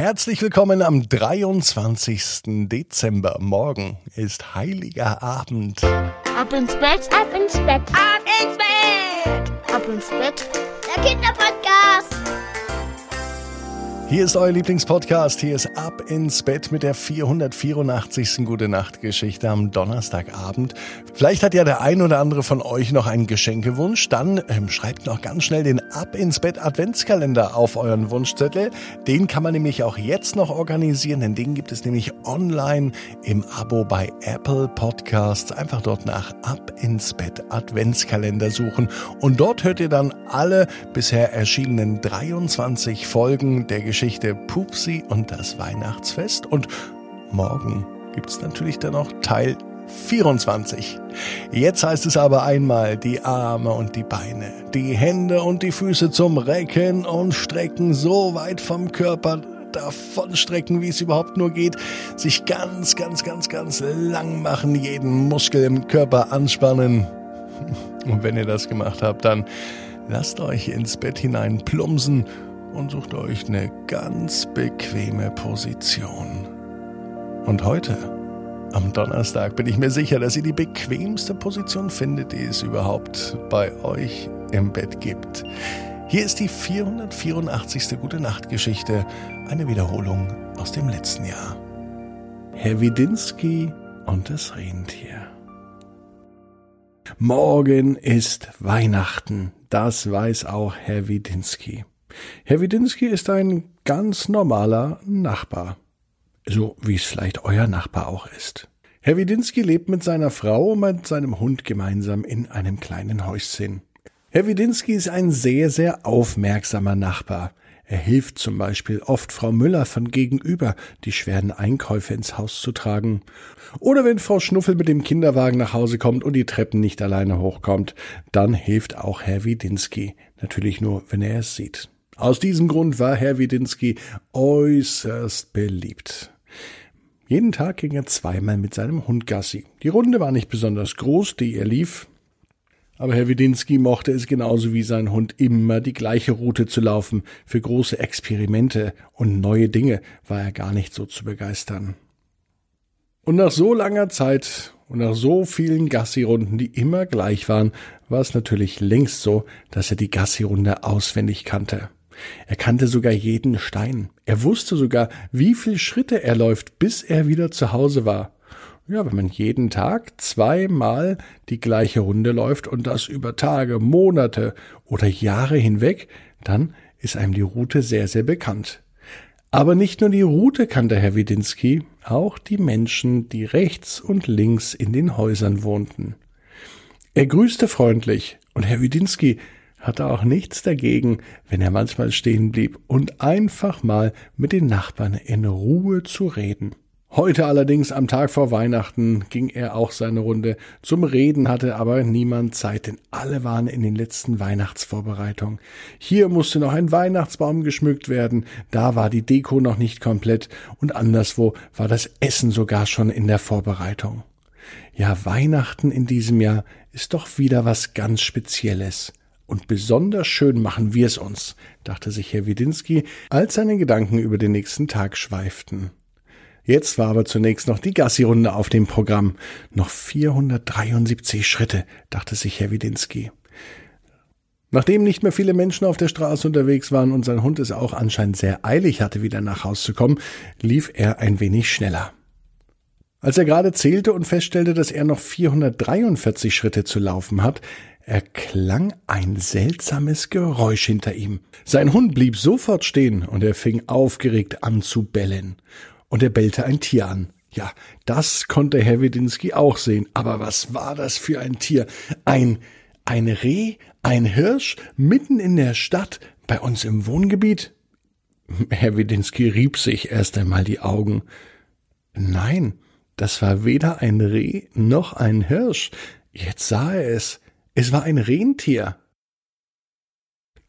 Herzlich willkommen am 23. Dezember. Morgen ist heiliger Abend. Ab ins Bett, ab ins Bett, ab ins Bett, ab ins Bett. Der Kinderpodcast. Hier ist euer Lieblingspodcast. Hier ist Ab ins Bett mit der 484. Gute Nacht Geschichte am Donnerstagabend. Vielleicht hat ja der ein oder andere von euch noch einen Geschenkewunsch. Dann ähm, schreibt noch ganz schnell den Ab ins Bett Adventskalender auf euren Wunschzettel. Den kann man nämlich auch jetzt noch organisieren, denn den gibt es nämlich online im Abo bei Apple Podcasts. Einfach dort nach Ab ins Bett Adventskalender suchen und dort hört ihr dann alle bisher erschienenen 23 Folgen der Geschichte Geschichte Pupsi und das Weihnachtsfest. Und morgen gibt es natürlich dann noch Teil 24. Jetzt heißt es aber einmal die Arme und die Beine, die Hände und die Füße zum Recken und Strecken so weit vom Körper davon strecken, wie es überhaupt nur geht, sich ganz, ganz, ganz, ganz lang machen, jeden Muskel im Körper anspannen. Und wenn ihr das gemacht habt, dann lasst euch ins Bett hinein plumpsen und sucht euch eine ganz bequeme Position. Und heute, am Donnerstag, bin ich mir sicher, dass ihr die bequemste Position findet, die es überhaupt bei euch im Bett gibt. Hier ist die 484. Gute Nacht Geschichte, eine Wiederholung aus dem letzten Jahr. Herr Widinski und das Rentier. Morgen ist Weihnachten, das weiß auch Herr Widinski. Herr Widinski ist ein ganz normaler Nachbar. So wie es vielleicht euer Nachbar auch ist. Herr Widinski lebt mit seiner Frau und mit seinem Hund gemeinsam in einem kleinen Häuschen. Herr Widinski ist ein sehr, sehr aufmerksamer Nachbar. Er hilft zum Beispiel oft Frau Müller von gegenüber, die schweren Einkäufe ins Haus zu tragen. Oder wenn Frau Schnuffel mit dem Kinderwagen nach Hause kommt und die Treppen nicht alleine hochkommt, dann hilft auch Herr Widinski. Natürlich nur, wenn er es sieht. Aus diesem Grund war Herr Widinski äußerst beliebt. Jeden Tag ging er zweimal mit seinem Hund Gassi. Die Runde war nicht besonders groß, die er lief, aber Herr Widinski mochte es genauso wie sein Hund immer die gleiche Route zu laufen. Für große Experimente und neue Dinge war er gar nicht so zu begeistern. Und nach so langer Zeit und nach so vielen Gassi-Runden, die immer gleich waren, war es natürlich längst so, dass er die Gassi-Runde auswendig kannte. Er kannte sogar jeden Stein. Er wusste sogar, wie viel Schritte er läuft, bis er wieder zu Hause war. Ja, wenn man jeden Tag zweimal die gleiche Runde läuft und das über Tage, Monate oder Jahre hinweg, dann ist einem die Route sehr, sehr bekannt. Aber nicht nur die Route kannte Herr Widinski, auch die Menschen, die rechts und links in den Häusern wohnten. Er grüßte freundlich, und Herr Widinski hatte auch nichts dagegen, wenn er manchmal stehen blieb und einfach mal mit den Nachbarn in Ruhe zu reden. Heute allerdings am Tag vor Weihnachten ging er auch seine Runde. Zum Reden hatte aber niemand Zeit, denn alle waren in den letzten Weihnachtsvorbereitungen. Hier musste noch ein Weihnachtsbaum geschmückt werden, da war die Deko noch nicht komplett und anderswo war das Essen sogar schon in der Vorbereitung. Ja, Weihnachten in diesem Jahr ist doch wieder was ganz Spezielles. Und besonders schön machen wir es uns, dachte sich Herr Widinski, als seine Gedanken über den nächsten Tag schweiften. Jetzt war aber zunächst noch die Gassi-Runde auf dem Programm. Noch 473 Schritte, dachte sich Herr Widinski. Nachdem nicht mehr viele Menschen auf der Straße unterwegs waren und sein Hund es auch anscheinend sehr eilig hatte, wieder nach Haus zu kommen, lief er ein wenig schneller. Als er gerade zählte und feststellte, dass er noch 443 Schritte zu laufen hat, erklang ein seltsames Geräusch hinter ihm. Sein Hund blieb sofort stehen und er fing aufgeregt an zu bellen. Und er bellte ein Tier an. Ja, das konnte Herr Wedinski auch sehen. Aber was war das für ein Tier? Ein, ein Reh, ein Hirsch, mitten in der Stadt, bei uns im Wohngebiet? Herr Wedinski rieb sich erst einmal die Augen. Nein, das war weder ein Reh noch ein Hirsch. Jetzt sah er es. Es war ein Rentier.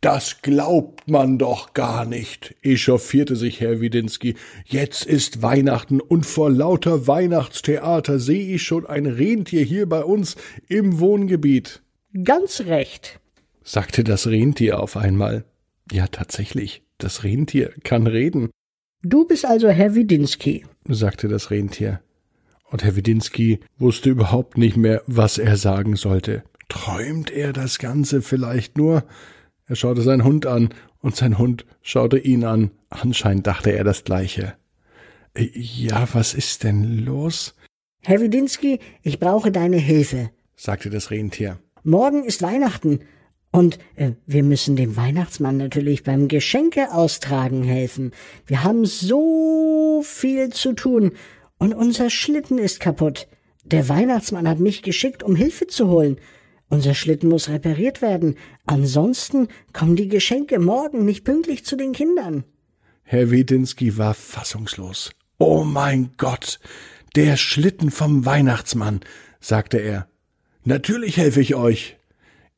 Das glaubt man doch gar nicht, echauffierte sich Herr Widinski. Jetzt ist Weihnachten und vor lauter Weihnachtstheater sehe ich schon ein Rentier hier bei uns im Wohngebiet. Ganz recht, sagte das Rentier auf einmal. Ja, tatsächlich, das Rentier kann reden. Du bist also Herr Widinski, sagte das Rentier. Und Herr Widinski wusste überhaupt nicht mehr, was er sagen sollte. Träumt er das Ganze vielleicht nur? Er schaute seinen Hund an, und sein Hund schaute ihn an. Anscheinend dachte er das Gleiche. Ja, was ist denn los? Herr Widinski, ich brauche deine Hilfe, sagte das Rentier. Morgen ist Weihnachten und äh, wir müssen dem Weihnachtsmann natürlich beim Geschenke austragen helfen. Wir haben so viel zu tun und unser Schlitten ist kaputt. Der Weihnachtsmann hat mich geschickt, um Hilfe zu holen. Unser Schlitten muss repariert werden. Ansonsten kommen die Geschenke morgen nicht pünktlich zu den Kindern. Herr Wedinski war fassungslos. Oh mein Gott, der Schlitten vom Weihnachtsmann, sagte er. Natürlich helfe ich euch.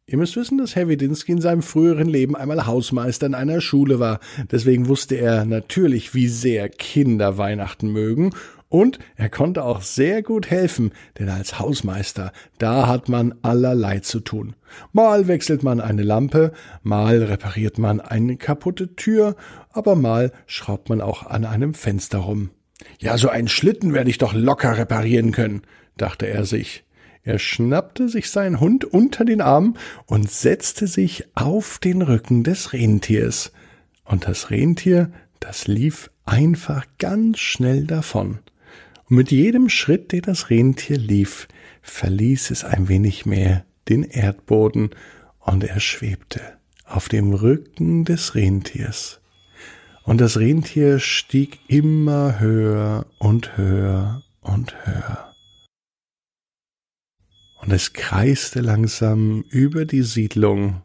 Ihr müsst wissen, dass Herr Wedinski in seinem früheren Leben einmal Hausmeister in einer Schule war. Deswegen wusste er natürlich, wie sehr Kinder Weihnachten mögen. Und er konnte auch sehr gut helfen, denn als Hausmeister, da hat man allerlei zu tun. Mal wechselt man eine Lampe, mal repariert man eine kaputte Tür, aber mal schraubt man auch an einem Fenster rum. Ja, so einen Schlitten werde ich doch locker reparieren können, dachte er sich. Er schnappte sich seinen Hund unter den Arm und setzte sich auf den Rücken des Rentiers. Und das Rentier, das lief einfach ganz schnell davon. Mit jedem Schritt, den das Rentier lief, verließ es ein wenig mehr den Erdboden und er schwebte auf dem Rücken des Rentiers. Und das Rentier stieg immer höher und höher und höher und es kreiste langsam über die Siedlung.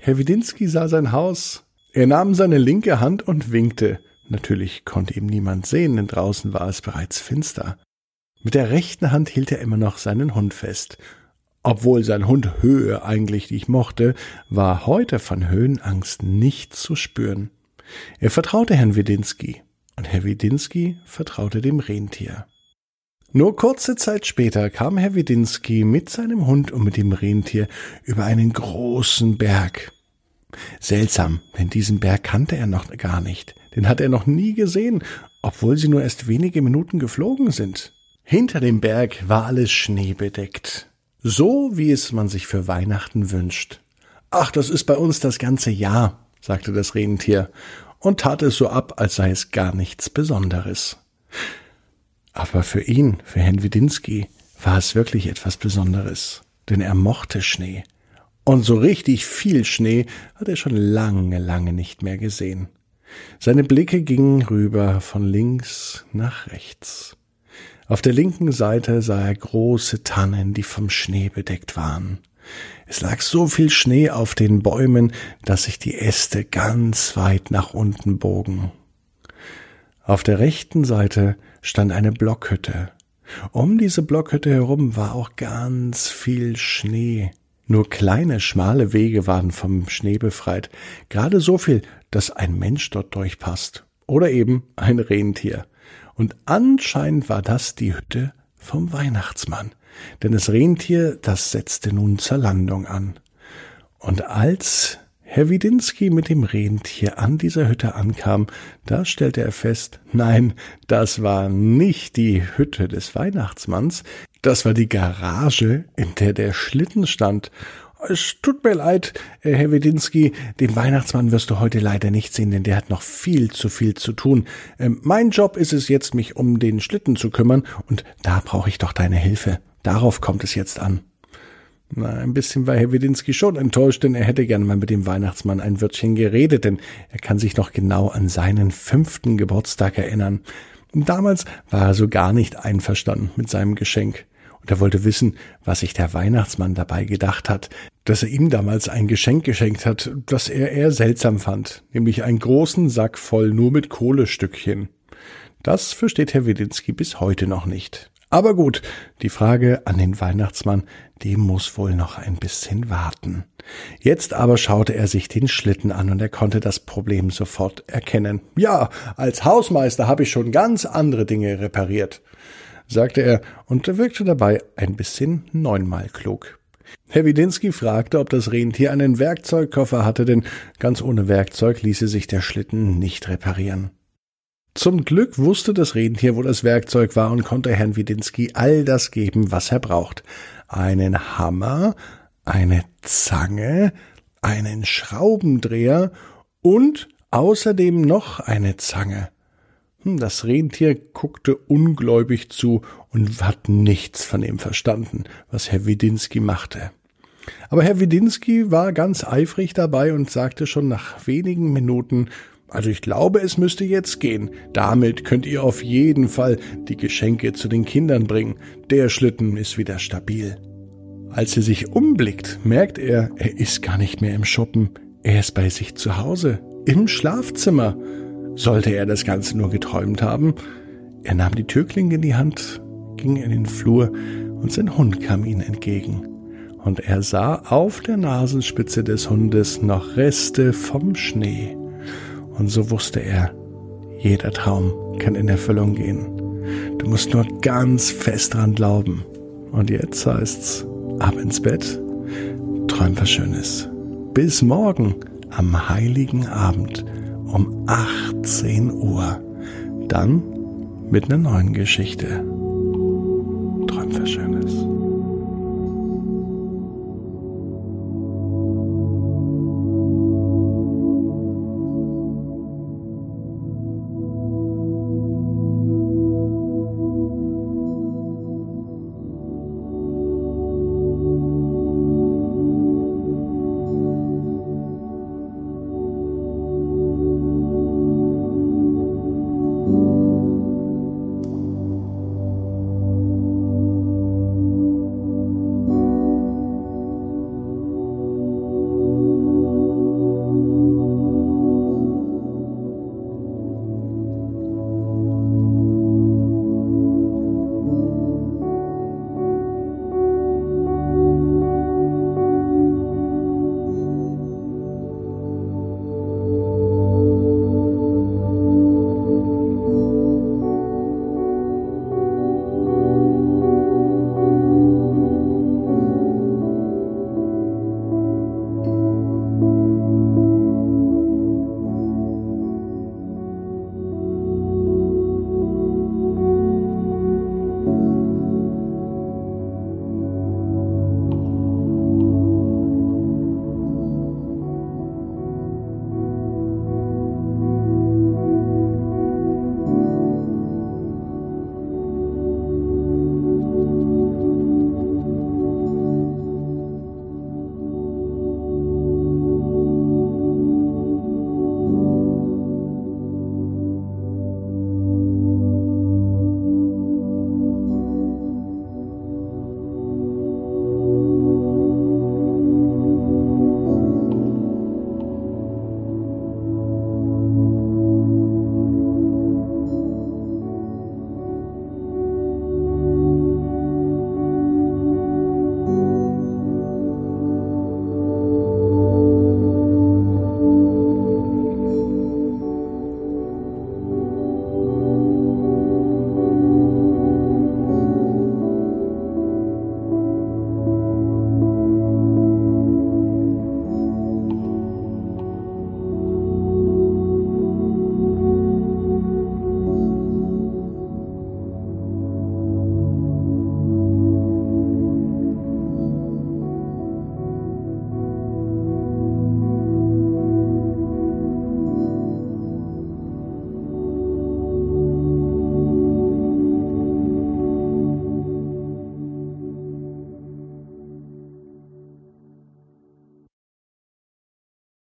Herr Widinski sah sein Haus. Er nahm seine linke Hand und winkte. Natürlich konnte ihm niemand sehen, denn draußen war es bereits finster. Mit der rechten Hand hielt er immer noch seinen Hund fest. Obwohl sein Hund Höhe eigentlich nicht mochte, war heute von Höhenangst nicht zu spüren. Er vertraute Herrn Widinski, und Herr Widinski vertraute dem Rentier. Nur kurze Zeit später kam Herr Widinski mit seinem Hund und mit dem Rentier über einen großen Berg. Seltsam, denn diesen Berg kannte er noch gar nicht. Den hat er noch nie gesehen, obwohl sie nur erst wenige Minuten geflogen sind. Hinter dem Berg war alles schneebedeckt. So wie es man sich für Weihnachten wünscht. Ach, das ist bei uns das ganze Jahr, sagte das Rentier und tat es so ab, als sei es gar nichts Besonderes. Aber für ihn, für Herrn Widinski, war es wirklich etwas Besonderes, denn er mochte Schnee. Und so richtig viel Schnee hat er schon lange, lange nicht mehr gesehen. Seine Blicke gingen rüber von links nach rechts. Auf der linken Seite sah er große Tannen, die vom Schnee bedeckt waren. Es lag so viel Schnee auf den Bäumen, dass sich die Äste ganz weit nach unten bogen. Auf der rechten Seite stand eine Blockhütte. Um diese Blockhütte herum war auch ganz viel Schnee. Nur kleine, schmale Wege waren vom Schnee befreit, gerade so viel, dass ein Mensch dort durchpasst. Oder eben ein Rentier. Und anscheinend war das die Hütte vom Weihnachtsmann, denn das Rentier, das setzte nun zur Landung an. Und als Herr Widinski mit dem Rentier an dieser Hütte ankam, da stellte er fest, nein, das war nicht die Hütte des Weihnachtsmanns, das war die Garage, in der der Schlitten stand. Es tut mir leid, äh, Herr Widinski, den Weihnachtsmann wirst du heute leider nicht sehen, denn der hat noch viel zu viel zu tun. Ähm, mein Job ist es jetzt, mich um den Schlitten zu kümmern, und da brauche ich doch deine Hilfe. Darauf kommt es jetzt an. Na, ein bisschen war Herr Widinski schon enttäuscht, denn er hätte gern mal mit dem Weihnachtsmann ein Wörtchen geredet, denn er kann sich noch genau an seinen fünften Geburtstag erinnern. Damals war er so gar nicht einverstanden mit seinem Geschenk. Und er wollte wissen, was sich der Weihnachtsmann dabei gedacht hat, dass er ihm damals ein Geschenk geschenkt hat, das er eher seltsam fand, nämlich einen großen Sack voll nur mit Kohlestückchen. Das versteht Herr Widinski bis heute noch nicht. Aber gut, die Frage an den Weihnachtsmann, die muss wohl noch ein bisschen warten. Jetzt aber schaute er sich den Schlitten an und er konnte das Problem sofort erkennen. Ja, als Hausmeister habe ich schon ganz andere Dinge repariert, sagte er und wirkte dabei ein bisschen neunmal klug. Herr Widinski fragte, ob das Rentier einen Werkzeugkoffer hatte, denn ganz ohne Werkzeug ließe sich der Schlitten nicht reparieren. Zum Glück wusste das Rentier, wo das Werkzeug war und konnte Herrn Widinski all das geben, was er braucht. Einen Hammer, eine Zange, einen Schraubendreher und außerdem noch eine Zange. Hm, das Rentier guckte ungläubig zu und hat nichts von dem verstanden, was Herr Widinski machte. Aber Herr Widinski war ganz eifrig dabei und sagte schon nach wenigen Minuten, also ich glaube, es müsste jetzt gehen. Damit könnt ihr auf jeden Fall die Geschenke zu den Kindern bringen. Der Schlitten ist wieder stabil. Als er sich umblickt, merkt er, er ist gar nicht mehr im Schuppen. Er ist bei sich zu Hause, im Schlafzimmer. Sollte er das Ganze nur geträumt haben? Er nahm die Türklinge in die Hand, ging in den Flur und sein Hund kam ihm entgegen. Und er sah auf der Nasenspitze des Hundes noch Reste vom Schnee. Und so wusste er, jeder Traum kann in Erfüllung gehen. Du musst nur ganz fest dran glauben. Und jetzt heißt's, ab ins Bett, träum was Schönes. Bis morgen am heiligen Abend um 18 Uhr. Dann mit einer neuen Geschichte.